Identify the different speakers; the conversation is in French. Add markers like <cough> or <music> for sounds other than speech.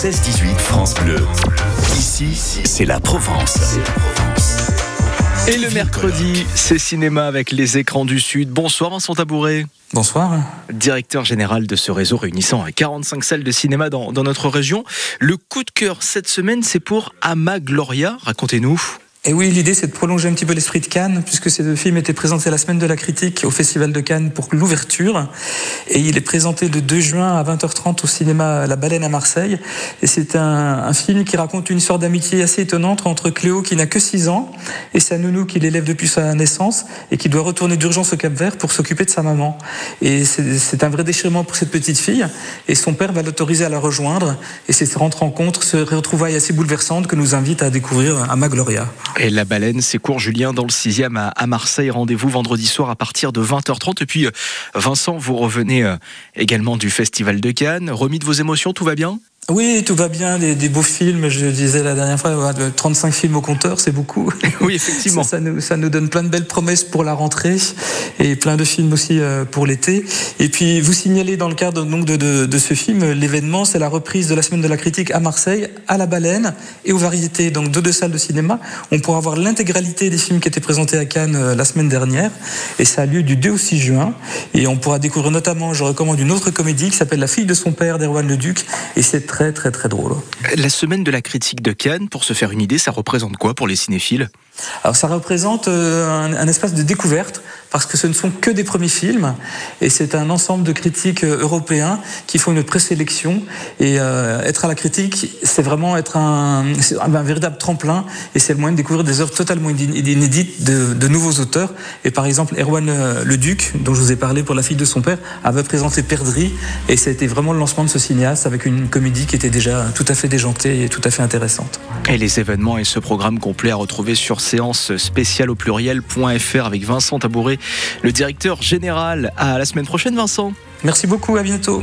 Speaker 1: 16-18 France Bleu. Ici, c'est la Provence.
Speaker 2: Et le mercredi, c'est cinéma avec les écrans du Sud. Bonsoir Vincent Tabouret.
Speaker 3: Bonsoir.
Speaker 2: Directeur général de ce réseau réunissant 45 salles de cinéma dans, dans notre région. Le coup de cœur cette semaine, c'est pour Ama Gloria. Racontez-nous.
Speaker 3: Et oui, l'idée c'est de prolonger un petit peu l'esprit de Cannes, puisque ces deux films étaient présentés la semaine de la critique au Festival de Cannes pour l'ouverture. Et il est présenté le 2 juin à 20h30 au cinéma La Baleine à Marseille. Et c'est un, film qui raconte une histoire d'amitié assez étonnante entre Cléo, qui n'a que 6 ans, et sa nounou qui l'élève depuis sa naissance, et qui doit retourner d'urgence au Cap Vert pour s'occuper de sa maman. Et c'est un vrai déchirement pour cette petite fille. Et son père va l'autoriser à la rejoindre. Et c'est cette rencontre, ce retrouvaille assez bouleversante que nous invite à découvrir Ama Gloria.
Speaker 2: Et la baleine, c'est court Julien dans le 6e à, Marseille. Rendez-vous vendredi soir à partir de 20h30. Et puis, euh, Vincent, vous revenez euh, également du Festival de Cannes. Remis de vos émotions, tout va bien?
Speaker 3: Oui, tout va bien, des, des, beaux films. Je disais la dernière fois, 35 films au compteur, c'est beaucoup. <laughs>
Speaker 2: Oui, effectivement.
Speaker 3: ça, ça, nous, ça, nous, donne plein de belles promesses pour la rentrée et plein de films aussi euh, pour l'été. Et puis, vous signalez dans le cadre donc, de, de, de ce film, l'événement, c'est la reprise de la semaine de la critique à Marseille, à la Baleine et aux Variétés, donc deux, deux salles de cinéma. On pourra voir l'intégralité des films qui étaient présentés à Cannes euh, la semaine dernière. Et ça a lieu du 2 au 6 juin. Et on pourra découvrir notamment, je recommande une autre comédie qui s'appelle La fille de son père d'Erwan Leduc. Et c'est
Speaker 2: La semaine de la critique de Cannes, pour se faire une idée, ça représente quoi pour les cinéphiles?
Speaker 3: Alors ça représente euh, un, espace de découverte parce que ce ne sont que des premiers films et c'est un ensemble de critiques euh, européens qui font une présélection et euh, être à la critique c'est vraiment être un, véritable tremplin et c'est le moyen de découvrir des œuvres totalement inédites de, nouveaux auteurs et par exemple Erwan Le Duc dont je vous ai parlé pour la fille de son père avait présenté Perdri et c'était vraiment le lancement de ce cinéaste avec une comédie qui était déjà tout à fait déjantée et tout à fait intéressante.
Speaker 2: Et les événements et ce programme complet à retrouver sur séance spéciale au pluriel.fr avec Vincent Tabouret, le directeur général. À la semaine prochaine, Vincent.
Speaker 3: Merci beaucoup, à bientôt.